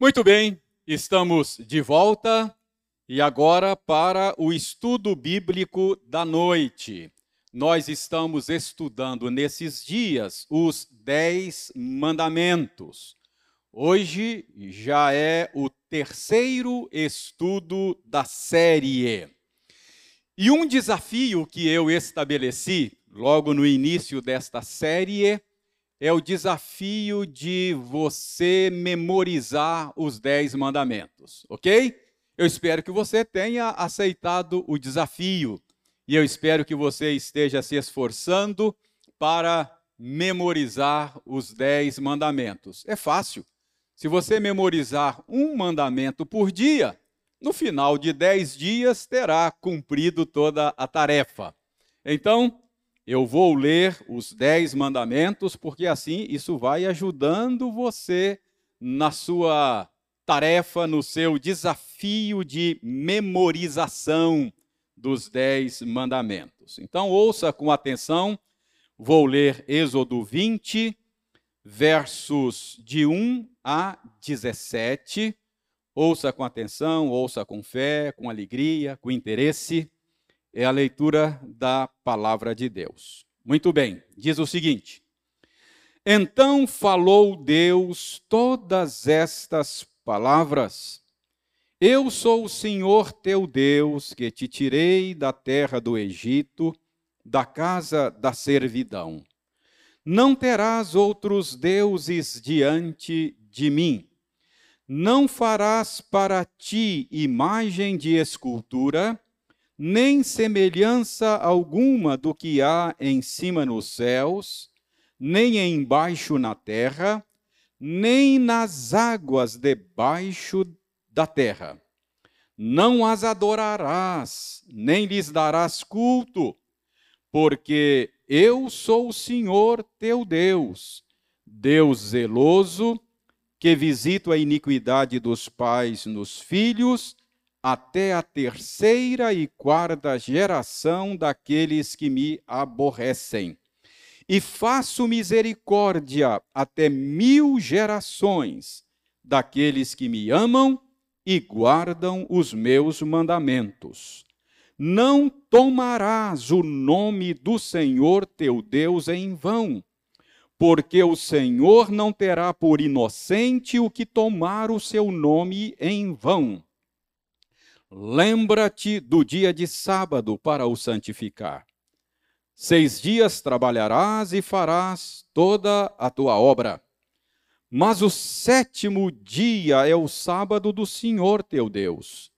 Muito bem, estamos de volta e agora para o estudo bíblico da noite. Nós estamos estudando nesses dias os Dez Mandamentos. Hoje já é o terceiro estudo da série. E um desafio que eu estabeleci logo no início desta série é o desafio de você memorizar os dez mandamentos, ok? Eu espero que você tenha aceitado o desafio e eu espero que você esteja se esforçando para memorizar os dez mandamentos. É fácil. Se você memorizar um mandamento por dia, no final de dez dias terá cumprido toda a tarefa. Então, eu vou ler os dez mandamentos, porque assim isso vai ajudando você na sua tarefa, no seu desafio de memorização dos dez mandamentos. Então, ouça com atenção, vou ler Êxodo 20, versos de 1 a 17. Ouça com atenção, ouça com fé, com alegria, com interesse é a leitura da palavra de Deus. Muito bem, diz o seguinte: Então falou Deus todas estas palavras: Eu sou o Senhor teu Deus, que te tirei da terra do Egito, da casa da servidão. Não terás outros deuses diante de mim. Não farás para ti imagem de escultura, nem semelhança alguma do que há em cima nos céus, nem embaixo na terra, nem nas águas debaixo da terra. Não as adorarás, nem lhes darás culto, porque eu sou o Senhor teu Deus, Deus zeloso, que visito a iniquidade dos pais nos filhos até a terceira e quarta geração daqueles que me aborrecem. E faço misericórdia até mil gerações daqueles que me amam e guardam os meus mandamentos. Não tomarás o nome do Senhor teu Deus em vão, porque o Senhor não terá por inocente o que tomar o seu nome em vão Lembra-te do dia de sábado para o santificar. Seis dias trabalharás e farás toda a tua obra. Mas o sétimo dia é o sábado do Senhor teu Deus.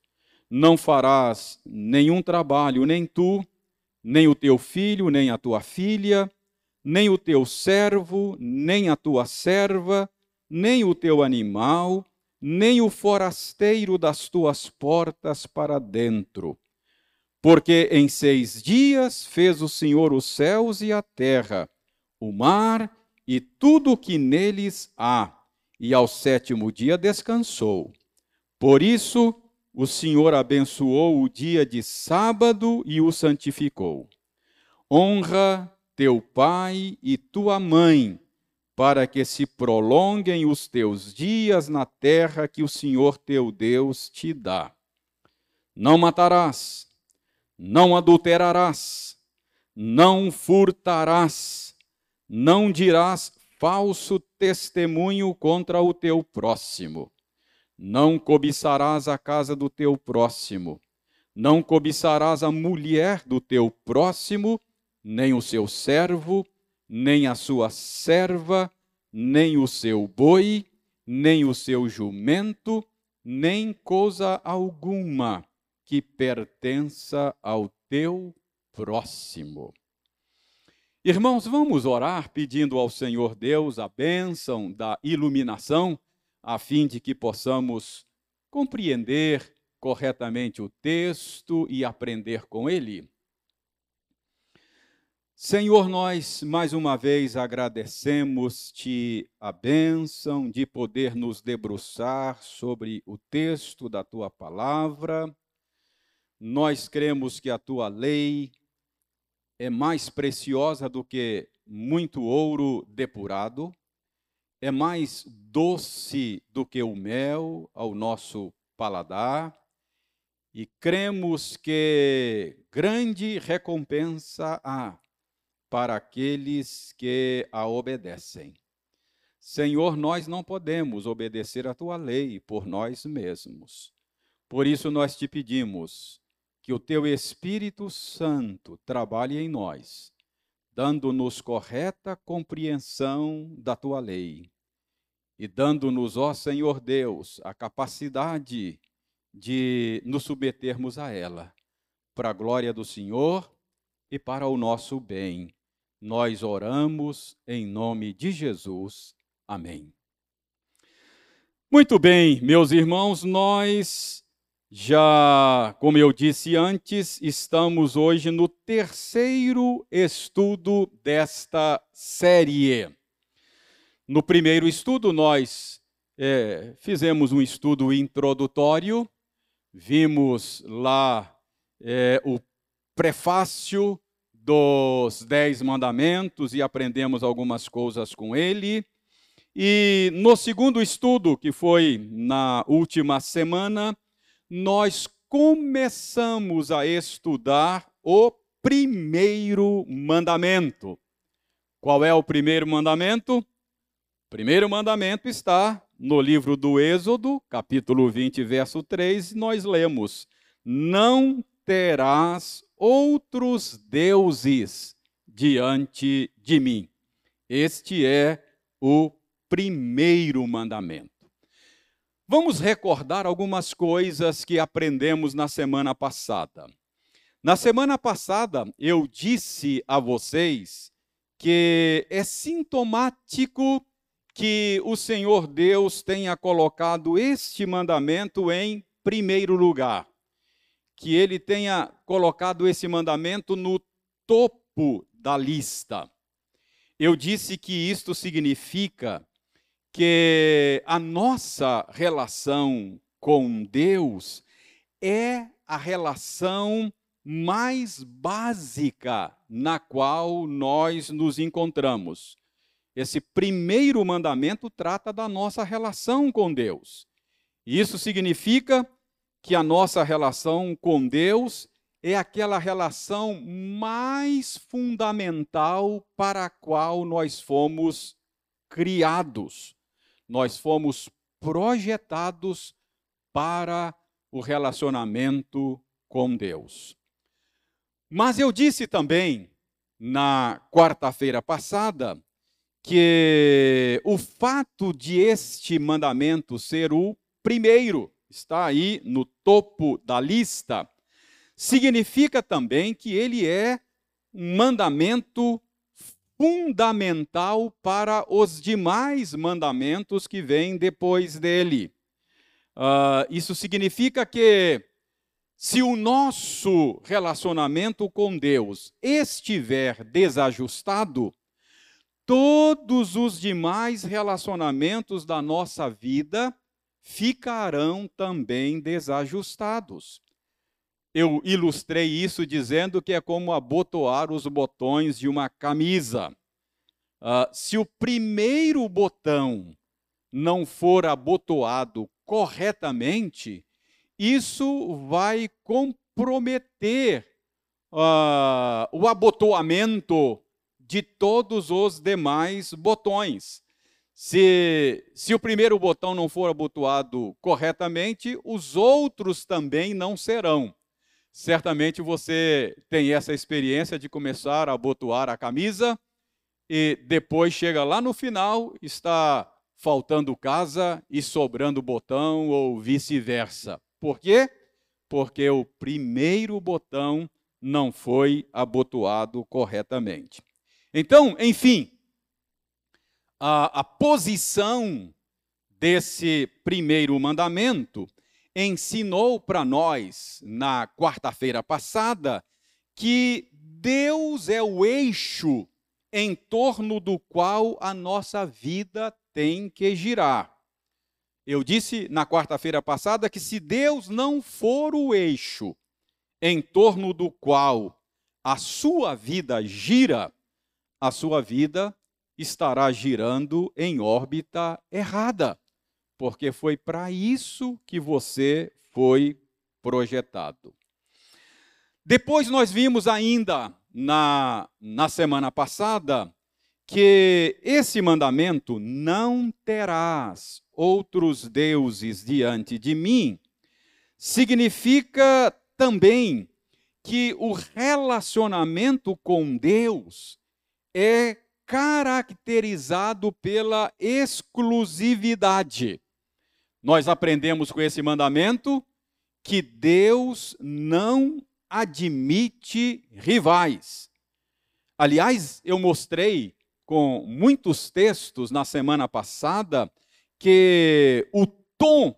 Não farás nenhum trabalho, nem tu, nem o teu filho, nem a tua filha, nem o teu servo, nem a tua serva, nem o teu animal, nem o forasteiro das tuas portas para dentro. Porque em seis dias fez o Senhor os céus e a terra, o mar e tudo o que neles há, e ao sétimo dia descansou. Por isso, o Senhor abençoou o dia de sábado e o santificou. Honra teu pai e tua mãe, para que se prolonguem os teus dias na terra que o Senhor teu Deus te dá. Não matarás, não adulterarás, não furtarás, não dirás falso testemunho contra o teu próximo. Não cobiçarás a casa do teu próximo, não cobiçarás a mulher do teu próximo, nem o seu servo, nem a sua serva, nem o seu boi, nem o seu jumento, nem coisa alguma que pertença ao teu próximo. Irmãos, vamos orar pedindo ao Senhor Deus a bênção da iluminação, a fim de que possamos compreender corretamente o texto e aprender com ele. Senhor, nós mais uma vez agradecemos-te a bênção de poder nos debruçar sobre o texto da tua palavra. Nós cremos que a tua lei é mais preciosa do que muito ouro depurado é mais doce do que o mel ao nosso paladar, e cremos que grande recompensa há para aqueles que a obedecem. Senhor, nós não podemos obedecer a tua lei por nós mesmos. Por isso nós te pedimos que o teu Espírito Santo trabalhe em nós, dando-nos correta compreensão da tua lei e dando-nos, ó Senhor Deus, a capacidade de nos submetermos a ela, para a glória do Senhor e para o nosso bem. Nós oramos em nome de Jesus. Amém. Muito bem, meus irmãos, nós já, como eu disse antes, estamos hoje no terceiro estudo desta série. No primeiro estudo, nós é, fizemos um estudo introdutório vimos lá é, o prefácio dos Dez Mandamentos e aprendemos algumas coisas com ele. E no segundo estudo, que foi na última semana, nós começamos a estudar o primeiro mandamento. Qual é o primeiro mandamento? O primeiro mandamento está no livro do Êxodo, capítulo 20, verso 3, nós lemos: Não terás outros deuses diante de mim. Este é o primeiro mandamento. Vamos recordar algumas coisas que aprendemos na semana passada. Na semana passada, eu disse a vocês que é sintomático que o Senhor Deus tenha colocado este mandamento em primeiro lugar, que ele tenha colocado esse mandamento no topo da lista. Eu disse que isto significa que a nossa relação com Deus é a relação mais básica na qual nós nos encontramos. Esse primeiro mandamento trata da nossa relação com Deus. Isso significa que a nossa relação com Deus é aquela relação mais fundamental para a qual nós fomos criados. Nós fomos projetados para o relacionamento com Deus. Mas eu disse também na quarta-feira passada que o fato de este mandamento ser o primeiro, está aí no topo da lista, significa também que ele é um mandamento fundamental para os demais mandamentos que vêm depois dele. Uh, isso significa que se o nosso relacionamento com Deus estiver desajustado, todos os demais relacionamentos da nossa vida ficarão também desajustados. Eu ilustrei isso dizendo que é como abotoar os botões de uma camisa. Uh, se o primeiro botão não for abotoado corretamente, isso vai comprometer uh, o abotoamento de todos os demais botões. Se, se o primeiro botão não for abotoado corretamente, os outros também não serão. Certamente você tem essa experiência de começar a abotoar a camisa e depois chega lá no final, está faltando casa e sobrando botão ou vice-versa. Por quê? Porque o primeiro botão não foi abotoado corretamente. Então, enfim, a, a posição desse primeiro mandamento ensinou para nós, na quarta-feira passada, que Deus é o eixo em torno do qual a nossa vida tem que girar. Eu disse na quarta-feira passada que se Deus não for o eixo em torno do qual a sua vida gira, a sua vida estará girando em órbita errada, porque foi para isso que você foi projetado. Depois nós vimos ainda na, na semana passada que esse mandamento, não terás outros deuses diante de mim, significa também que o relacionamento com Deus é caracterizado pela exclusividade. Nós aprendemos com esse mandamento que Deus não admite rivais. Aliás, eu mostrei com muitos textos na semana passada que o tom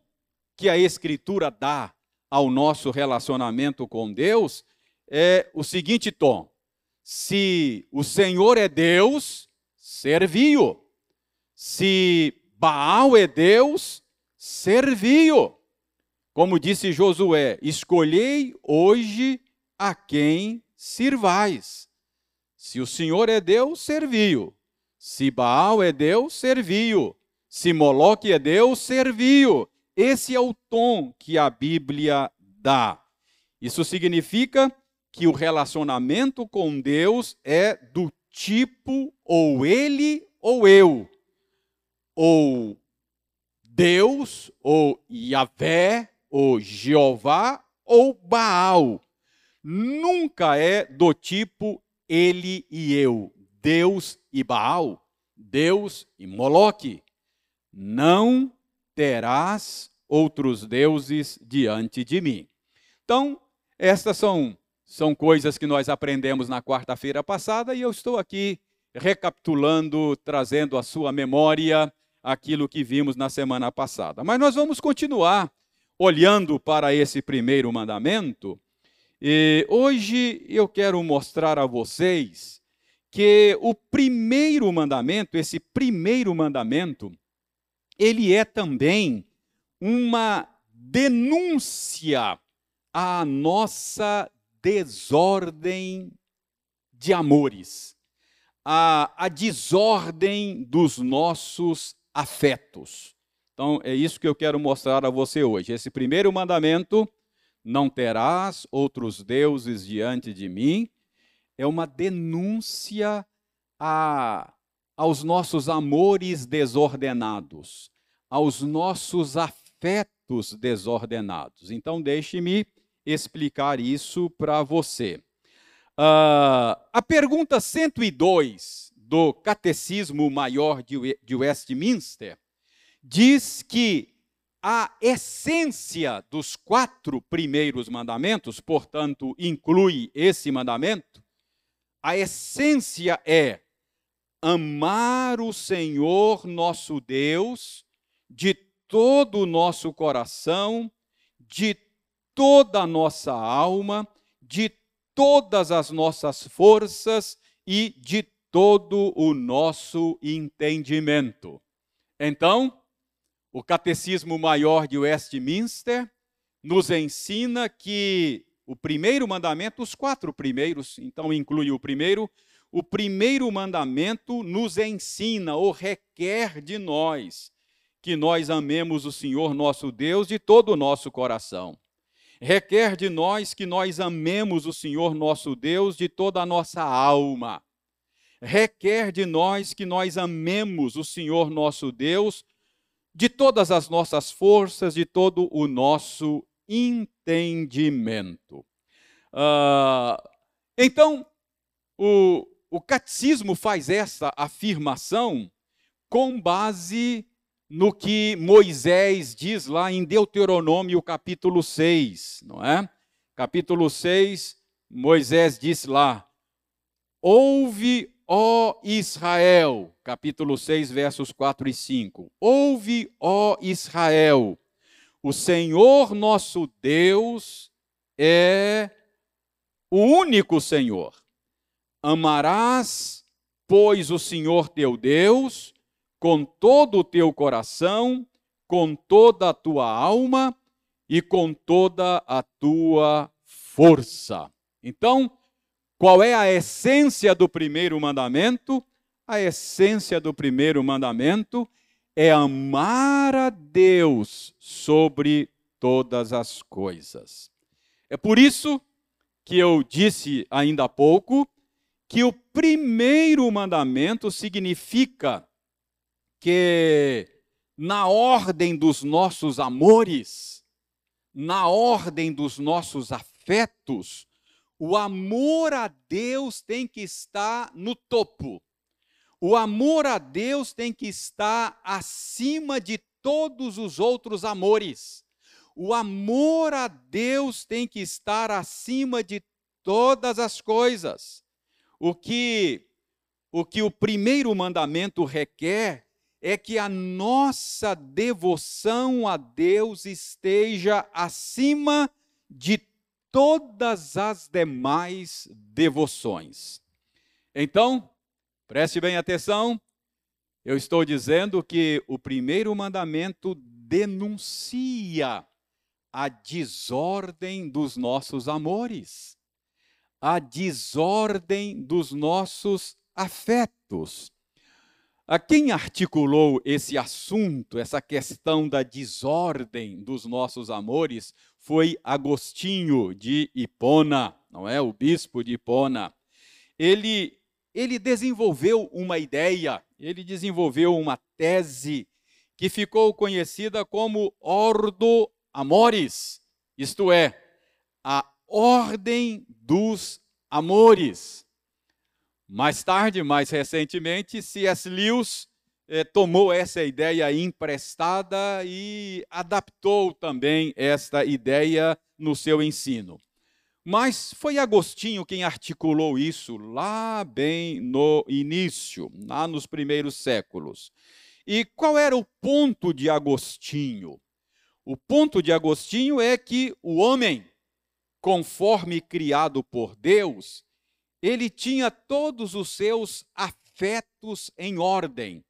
que a Escritura dá ao nosso relacionamento com Deus é o seguinte tom: se o Senhor é Deus, serviu. Se Baal é Deus, serviu. Como disse Josué: escolhei hoje a quem sirvais. Se o Senhor é Deus, serviu. Se Baal é Deus, serviu. Se Moloque é Deus, serviu. Esse é o tom que a Bíblia dá. Isso significa que o relacionamento com Deus é do tipo ou ele ou eu, ou Deus, ou Yahvé, ou Jeová, ou Baal. Nunca é do tipo ele e eu, Deus e Baal, Deus e Moloque. Não terás outros deuses diante de mim. Então, estas são são coisas que nós aprendemos na quarta-feira passada e eu estou aqui recapitulando, trazendo à sua memória aquilo que vimos na semana passada. Mas nós vamos continuar olhando para esse primeiro mandamento. E hoje eu quero mostrar a vocês que o primeiro mandamento, esse primeiro mandamento, ele é também uma denúncia à nossa desordem de amores, a, a desordem dos nossos afetos. Então, é isso que eu quero mostrar a você hoje. Esse primeiro mandamento, não terás outros deuses diante de mim, é uma denúncia a, aos nossos amores desordenados, aos nossos afetos desordenados. Então, deixe-me explicar isso para você. Uh, a pergunta 102 do Catecismo Maior de Westminster diz que a essência dos quatro primeiros mandamentos, portanto, inclui esse mandamento, a essência é amar o Senhor nosso Deus de todo o nosso coração, de toda a nossa alma, de todas as nossas forças e de todo o nosso entendimento. Então, o Catecismo Maior de Westminster nos ensina que o primeiro mandamento, os quatro primeiros, então inclui o primeiro, o primeiro mandamento nos ensina ou requer de nós que nós amemos o Senhor nosso Deus de todo o nosso coração requer de nós que nós amemos o Senhor nosso Deus de toda a nossa alma. Requer de nós que nós amemos o Senhor nosso Deus de todas as nossas forças, de todo o nosso entendimento. Uh, então, o, o catecismo faz essa afirmação com base no que Moisés diz lá em Deuteronômio capítulo 6, não é? Capítulo 6, Moisés diz lá: Ouve, ó Israel, capítulo 6, versos 4 e 5. Ouve, ó Israel, o Senhor nosso Deus é o único Senhor. Amarás, pois, o Senhor teu Deus com todo o teu coração, com toda a tua alma e com toda a tua força. Então, qual é a essência do primeiro mandamento? a essência do primeiro mandamento é amar a Deus sobre todas as coisas. É por isso que eu disse ainda há pouco que o primeiro mandamento significa que, na ordem dos nossos amores, na ordem dos nossos afetos, o amor a Deus tem que estar no topo. O amor a Deus tem que estar acima de todos os outros amores. O amor a Deus tem que estar acima de todas as coisas. O que o que o primeiro mandamento requer é que a nossa devoção a Deus esteja acima de todas as demais devoções. Então, preste bem atenção, eu estou dizendo que o primeiro mandamento denuncia a desordem dos nossos amores, a desordem dos nossos afetos. A quem articulou esse assunto, essa questão da desordem dos nossos amores, foi Agostinho de Hipona, não é? O bispo de Hipona. Ele, ele desenvolveu uma ideia, ele desenvolveu uma tese que ficou conhecida como Ordo Amores, isto é, a ordem dos amores. Mais tarde, mais recentemente, C.S. Lewis eh, tomou essa ideia emprestada e adaptou também esta ideia no seu ensino. Mas foi Agostinho quem articulou isso lá bem no início, lá nos primeiros séculos. E qual era o ponto de Agostinho? O ponto de Agostinho é que o homem, conforme criado por Deus, ele tinha todos os seus afetos em ordem.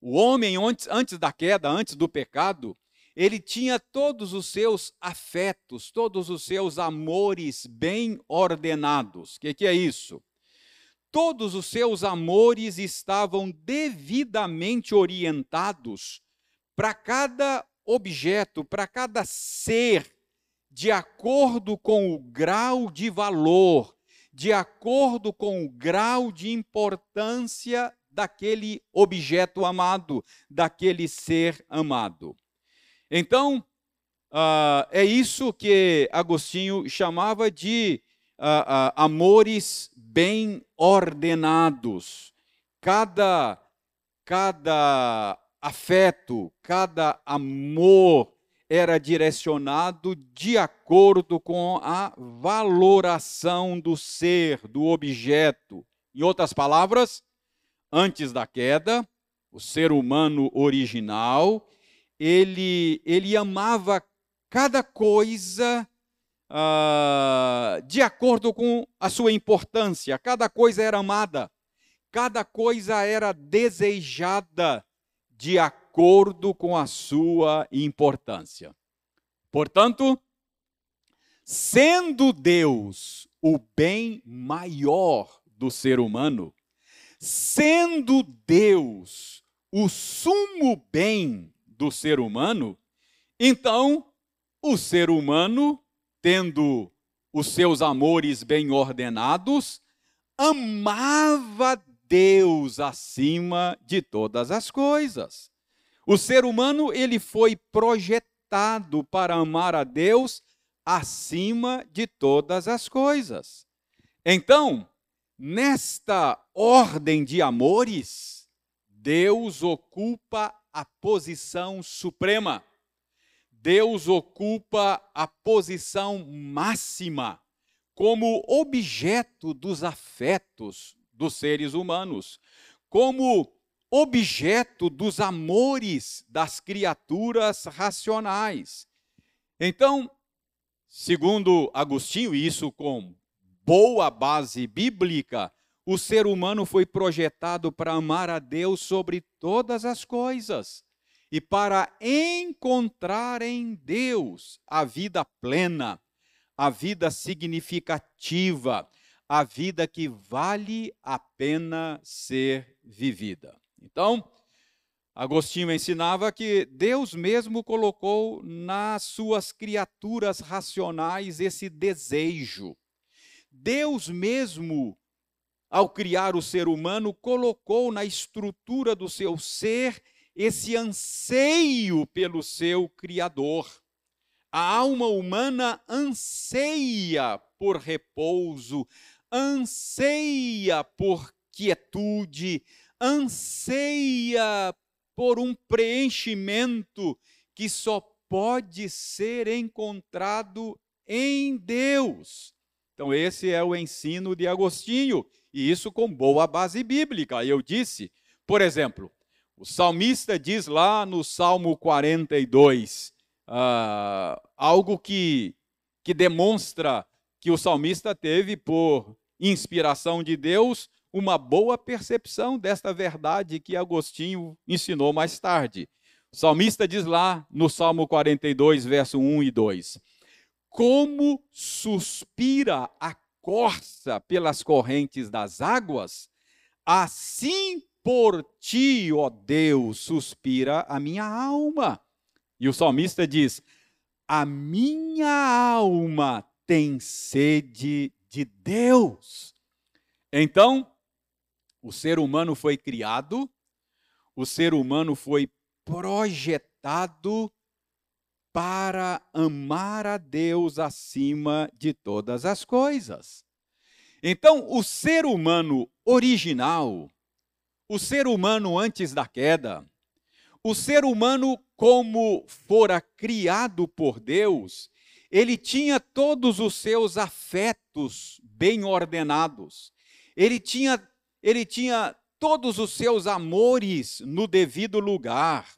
O homem, antes, antes da queda, antes do pecado, ele tinha todos os seus afetos, todos os seus amores bem ordenados. O que, que é isso? Todos os seus amores estavam devidamente orientados para cada objeto, para cada ser, de acordo com o grau de valor, de acordo com o grau de importância daquele objeto amado, daquele ser amado. Então, uh, é isso que Agostinho chamava de uh, uh, amores bem ordenados. Cada, cada afeto, cada amor era direcionado de acordo com a valoração do ser, do objeto. Em outras palavras, antes da queda, o ser humano original, ele, ele amava cada coisa uh, de acordo com a sua importância, cada coisa era amada, cada coisa era desejada de acordo acordo com a sua importância. Portanto, sendo Deus o bem maior do ser humano, sendo Deus o sumo bem do ser humano, então o ser humano, tendo os seus amores bem ordenados, amava Deus acima de todas as coisas. O ser humano ele foi projetado para amar a Deus acima de todas as coisas. Então, nesta ordem de amores, Deus ocupa a posição suprema. Deus ocupa a posição máxima como objeto dos afetos dos seres humanos, como objeto dos amores das criaturas racionais. Então, segundo Agostinho, e isso com boa base bíblica, o ser humano foi projetado para amar a Deus sobre todas as coisas e para encontrar em Deus a vida plena, a vida significativa, a vida que vale a pena ser vivida. Então, Agostinho ensinava que Deus mesmo colocou nas suas criaturas racionais esse desejo. Deus mesmo, ao criar o ser humano, colocou na estrutura do seu ser esse anseio pelo seu Criador. A alma humana anseia por repouso, anseia por quietude, anseia por um preenchimento que só pode ser encontrado em Deus. Então, esse é o ensino de Agostinho, e isso com boa base bíblica. Eu disse, por exemplo, o salmista diz lá no Salmo 42, uh, ah, algo que, que demonstra que o salmista teve, por inspiração de Deus, uma boa percepção desta verdade que Agostinho ensinou mais tarde. O salmista diz lá no Salmo 42, verso 1 e 2: Como suspira a corça pelas correntes das águas, assim por ti, ó Deus, suspira a minha alma. E o salmista diz: A minha alma tem sede de Deus. Então, o ser humano foi criado, o ser humano foi projetado para amar a Deus acima de todas as coisas. Então, o ser humano original, o ser humano antes da queda, o ser humano como fora criado por Deus, ele tinha todos os seus afetos bem ordenados. Ele tinha ele tinha todos os seus amores no devido lugar.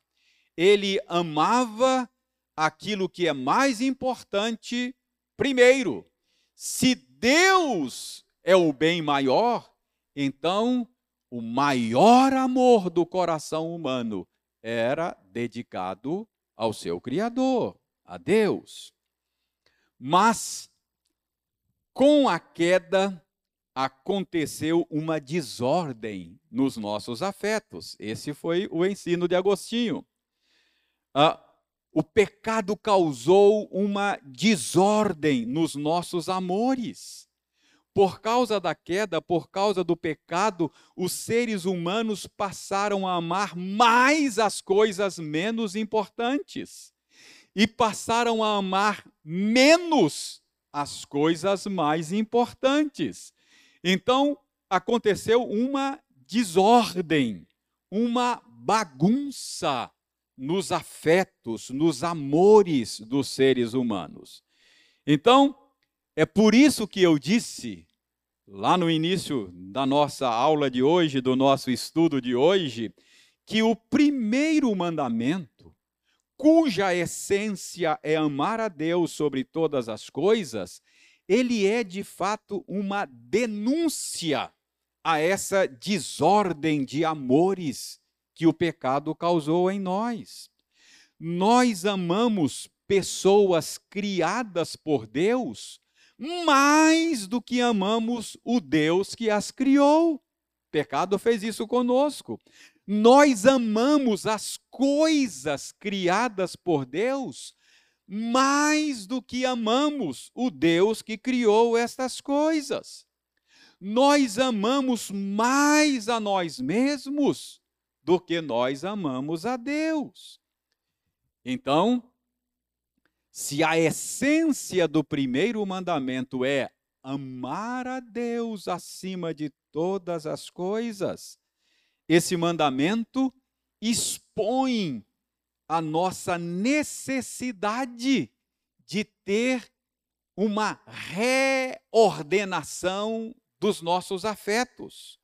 Ele amava aquilo que é mais importante primeiro. Se Deus é o bem maior, então o maior amor do coração humano era dedicado ao seu Criador, a Deus. Mas, com a queda, aconteceu uma desordem nos nossos afetos. Esse foi o ensino de Agostinho. Ah, o pecado causou uma desordem nos nossos amores. Por causa da queda, por causa do pecado, os seres humanos passaram a amar mais as coisas menos importantes e passaram a amar menos as coisas mais importantes. Então, aconteceu uma desordem, uma bagunça nos afetos, nos amores dos seres humanos. Então, é por isso que eu disse, lá no início da nossa aula de hoje, do nosso estudo de hoje, que o primeiro mandamento, cuja essência é amar a Deus sobre todas as coisas, ele é de fato uma denúncia a essa desordem de amores que o pecado causou em nós. Nós amamos pessoas criadas por Deus mais do que amamos o Deus que as criou. O pecado fez isso conosco. Nós amamos as coisas criadas por Deus mais do que amamos o Deus que criou estas coisas. Nós amamos mais a nós mesmos do que nós amamos a Deus. Então, se a essência do primeiro mandamento é amar a Deus acima de todas as coisas, esse mandamento expõe a nossa necessidade de ter uma reordenação dos nossos afetos.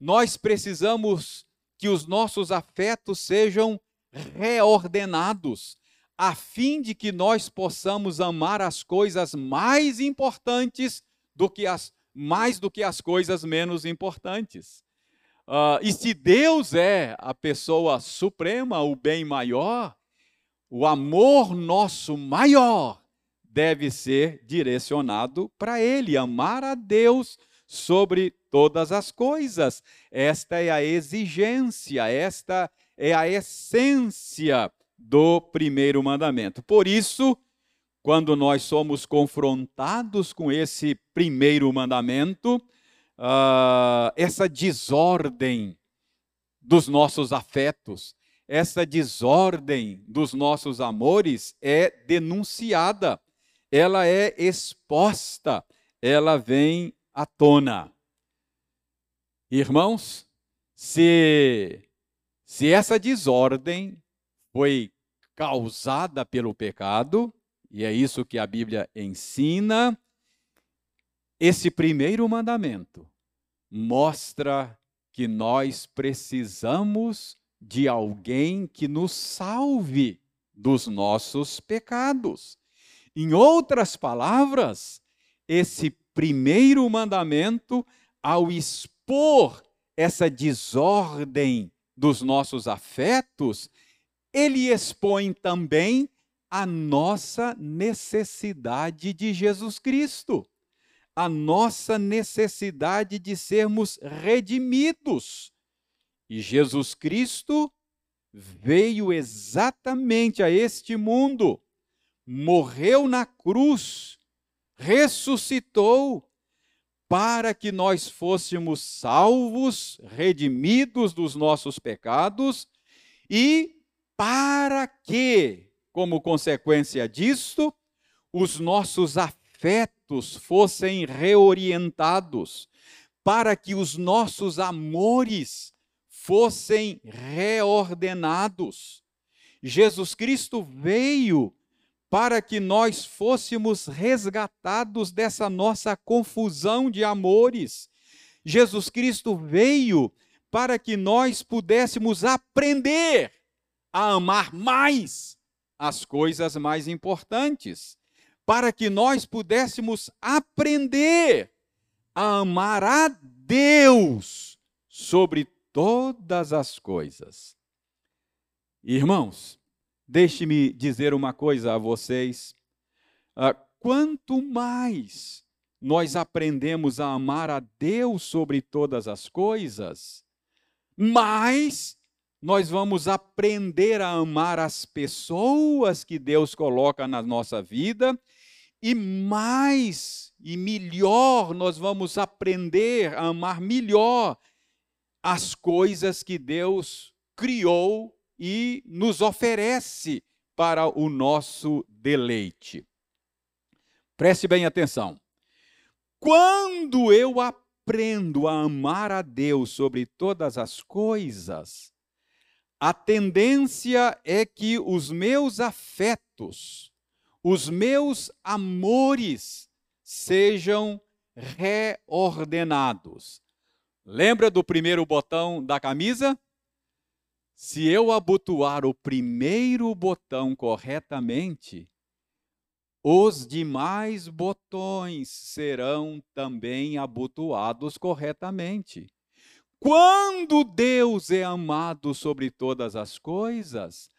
Nós precisamos que os nossos afetos sejam reordenados, a fim de que nós possamos amar as coisas mais importantes do que as mais do que as coisas menos importantes. Uh, e se Deus é a pessoa suprema, o bem maior, o amor nosso maior deve ser direcionado para Ele, amar a Deus sobre todas as coisas. Esta é a exigência, esta é a essência do primeiro mandamento. Por isso, quando nós somos confrontados com esse primeiro mandamento, uh, essa desordem dos nossos afetos, essa desordem dos nossos amores é denunciada, ela é exposta, ela vem à tona. Irmãos, se, se essa desordem foi causada pelo pecado, e é isso que a Bíblia ensina. Esse primeiro mandamento mostra que nós precisamos de alguém que nos salve dos nossos pecados. Em outras palavras, esse primeiro mandamento, ao expor essa desordem dos nossos afetos, ele expõe também a nossa necessidade de Jesus Cristo, a nossa necessidade de sermos redimidos. E Jesus Cristo veio exatamente a este mundo, morreu na cruz, ressuscitou, para que nós fôssemos salvos, redimidos dos nossos pecados e para que como consequência disto, os nossos afetos fossem reorientados, para que os nossos amores fossem reordenados. Jesus Cristo veio para que nós fôssemos resgatados dessa nossa confusão de amores. Jesus Cristo veio para que nós pudéssemos aprender a amar mais as coisas mais importantes, para que nós pudéssemos aprender a amar a Deus sobre todas as coisas. Irmãos, deixe-me dizer uma coisa a vocês. Ah, quanto mais nós aprendemos a amar a Deus sobre todas as coisas, mais nós vamos aprender a amar as pessoas que Deus coloca na nossa vida e mais e melhor nós vamos aprender a amar melhor as coisas que Deus criou e nos oferece para o nosso deleite. Preste bem atenção. Quando eu aprendo a amar a Deus sobre todas as coisas, a tendência é que os meus afetos, os meus amores sejam reordenados. Lembra do primeiro botão da camisa? Se eu abotoar o primeiro botão corretamente, os demais botões serão também abotoados corretamente. Quando Deus é amado sobre todas as coisas,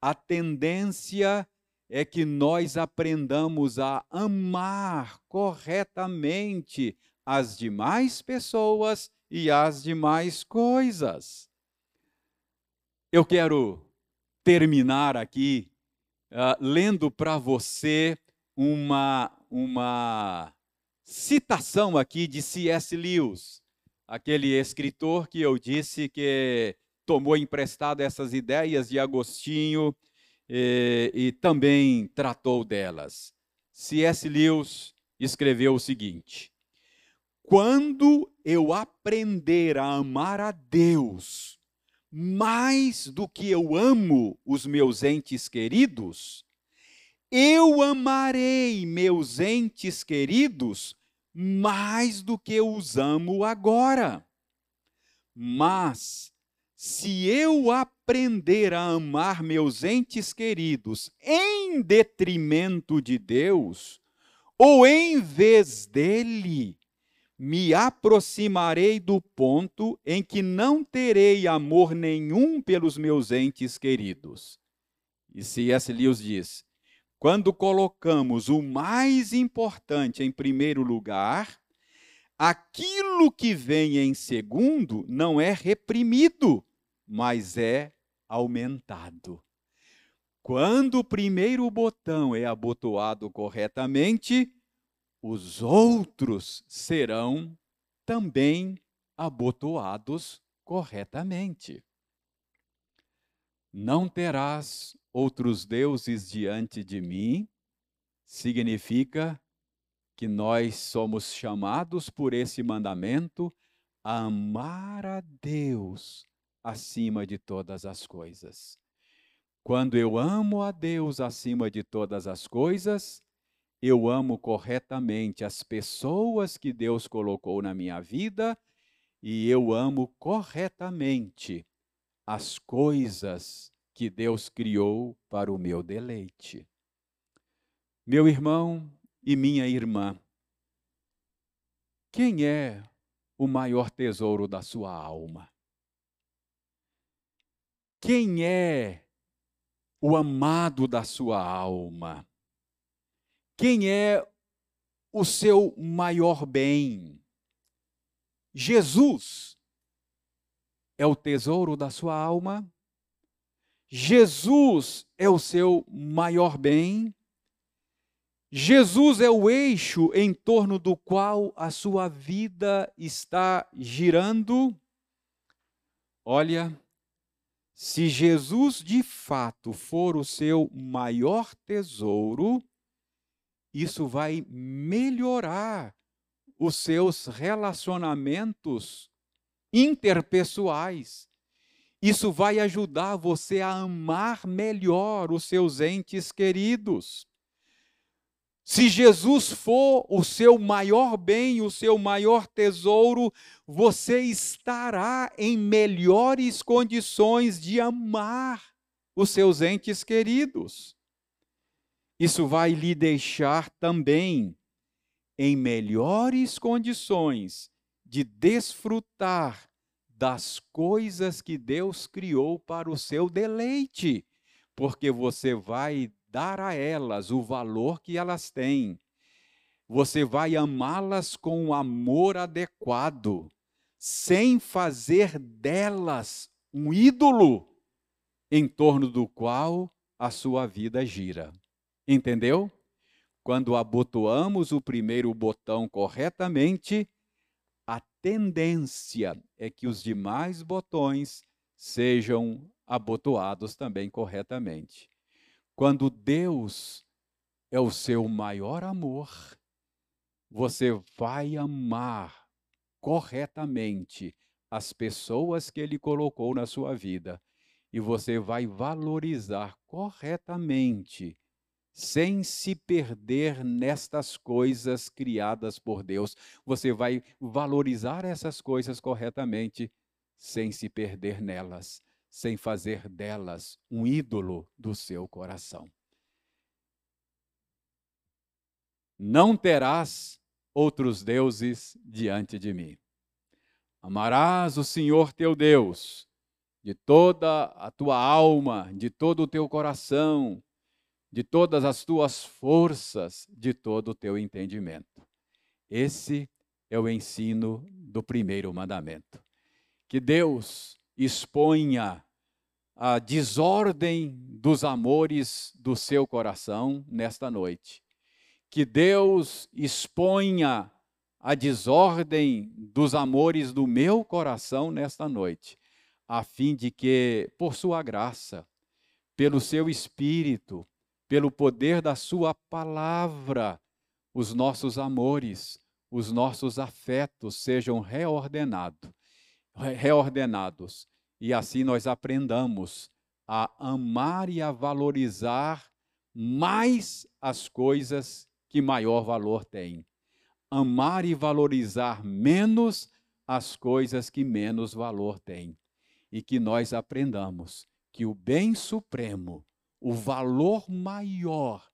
a tendência é que nós aprendamos a amar corretamente as demais pessoas e as demais coisas. Eu quero terminar aqui uh, lendo para você uma, uma citação aqui de C.S. Lewis aquele escritor que eu disse que tomou emprestado essas ideias de Agostinho e, e também tratou delas. C.S. Lewis escreveu o seguinte: Quando eu aprender a amar a Deus mais do que eu amo os meus entes queridos, eu amarei meus entes queridos mais do que os amo agora. Mas, se eu aprender a amar meus entes queridos em detrimento de Deus, ou em vez dele, me aproximarei do ponto em que não terei amor nenhum pelos meus entes queridos. E C.S. Lewis diz: quando colocamos o mais importante em primeiro lugar, aquilo que vem em segundo não é reprimido, mas é aumentado. Quando o primeiro botão é abotoado corretamente, os outros serão também abotoados corretamente. Não terás outros deuses diante de mim, significa que nós somos chamados por esse mandamento a amar a Deus acima de todas as coisas. Quando eu amo a Deus acima de todas as coisas, eu amo corretamente as pessoas que Deus colocou na minha vida e eu amo corretamente as coisas que Deus criou para o meu deleite. Meu irmão, e minha irmã, quem é o maior tesouro da sua alma? Quem é o amado da sua alma? Quem é o seu maior bem? Jesus é o tesouro da sua alma? Jesus é o seu maior bem? Jesus é o eixo em torno do qual a sua vida está girando. Olha, se Jesus de fato for o seu maior tesouro, isso vai melhorar os seus relacionamentos interpessoais. Isso vai ajudar você a amar melhor os seus entes queridos. Se Jesus for o seu maior bem, o seu maior tesouro, você estará em melhores condições de amar os seus entes queridos. Isso vai lhe deixar também em melhores condições de desfrutar das coisas que Deus criou para o seu deleite, porque você vai dar a elas o valor que elas têm. Você vai amá-las com o amor adequado, sem fazer delas um ídolo em torno do qual a sua vida gira. Entendeu? Quando abotoamos o primeiro botão corretamente, tendência é que os demais botões sejam abotoados também corretamente. Quando Deus é o seu maior amor, você vai amar corretamente as pessoas que Ele colocou na sua vida e você vai valorizar corretamente, sem se perder nestas coisas criadas por Deus. Você vai valorizar essas coisas corretamente, sem se perder nelas sem fazer delas um ídolo do seu coração. Não terás outros deuses diante de mim. Amarás o Senhor teu Deus de toda a tua alma, de todo o teu coração, de todas as tuas forças, de todo o teu entendimento. Esse é o ensino do primeiro mandamento. Que Deus exponha a desordem dos amores do seu coração nesta noite. Que Deus exponha a desordem dos amores do meu coração nesta noite, a fim de que, por sua graça, pelo seu espírito, pelo poder da sua palavra, os nossos amores, os nossos afetos sejam reordenados reordenados. E assim nós aprendamos a amar e a valorizar mais as coisas que maior valor têm. Amar e valorizar menos as coisas que menos valor têm. E que nós aprendamos que o bem supremo, o valor maior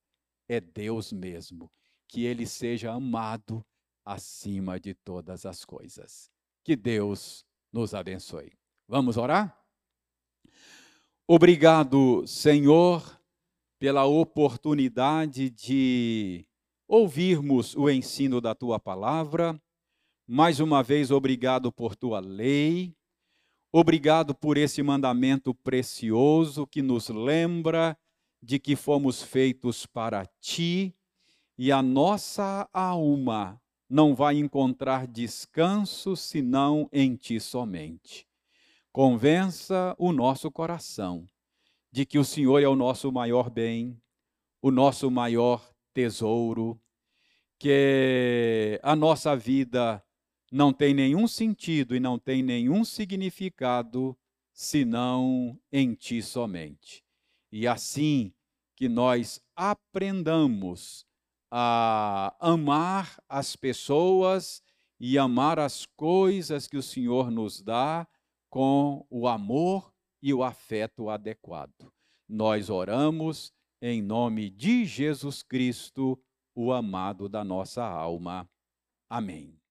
é Deus mesmo. Que ele seja amado acima de todas as coisas. Que Deus nos abençoe. Vamos orar? Obrigado, Senhor, pela oportunidade de ouvirmos o ensino da tua palavra. Mais uma vez, obrigado por tua lei, obrigado por esse mandamento precioso que nos lembra de que fomos feitos para ti e a nossa alma não vai encontrar descanso senão em ti somente. Convença o nosso coração de que o Senhor é o nosso maior bem, o nosso maior tesouro, que a nossa vida não tem nenhum sentido e não tem nenhum significado senão em ti somente. E assim que nós aprendamos a amar as pessoas e amar as coisas que o Senhor nos dá com o amor e o afeto adequado. Nós oramos em nome de Jesus Cristo, o amado da nossa alma. Amém.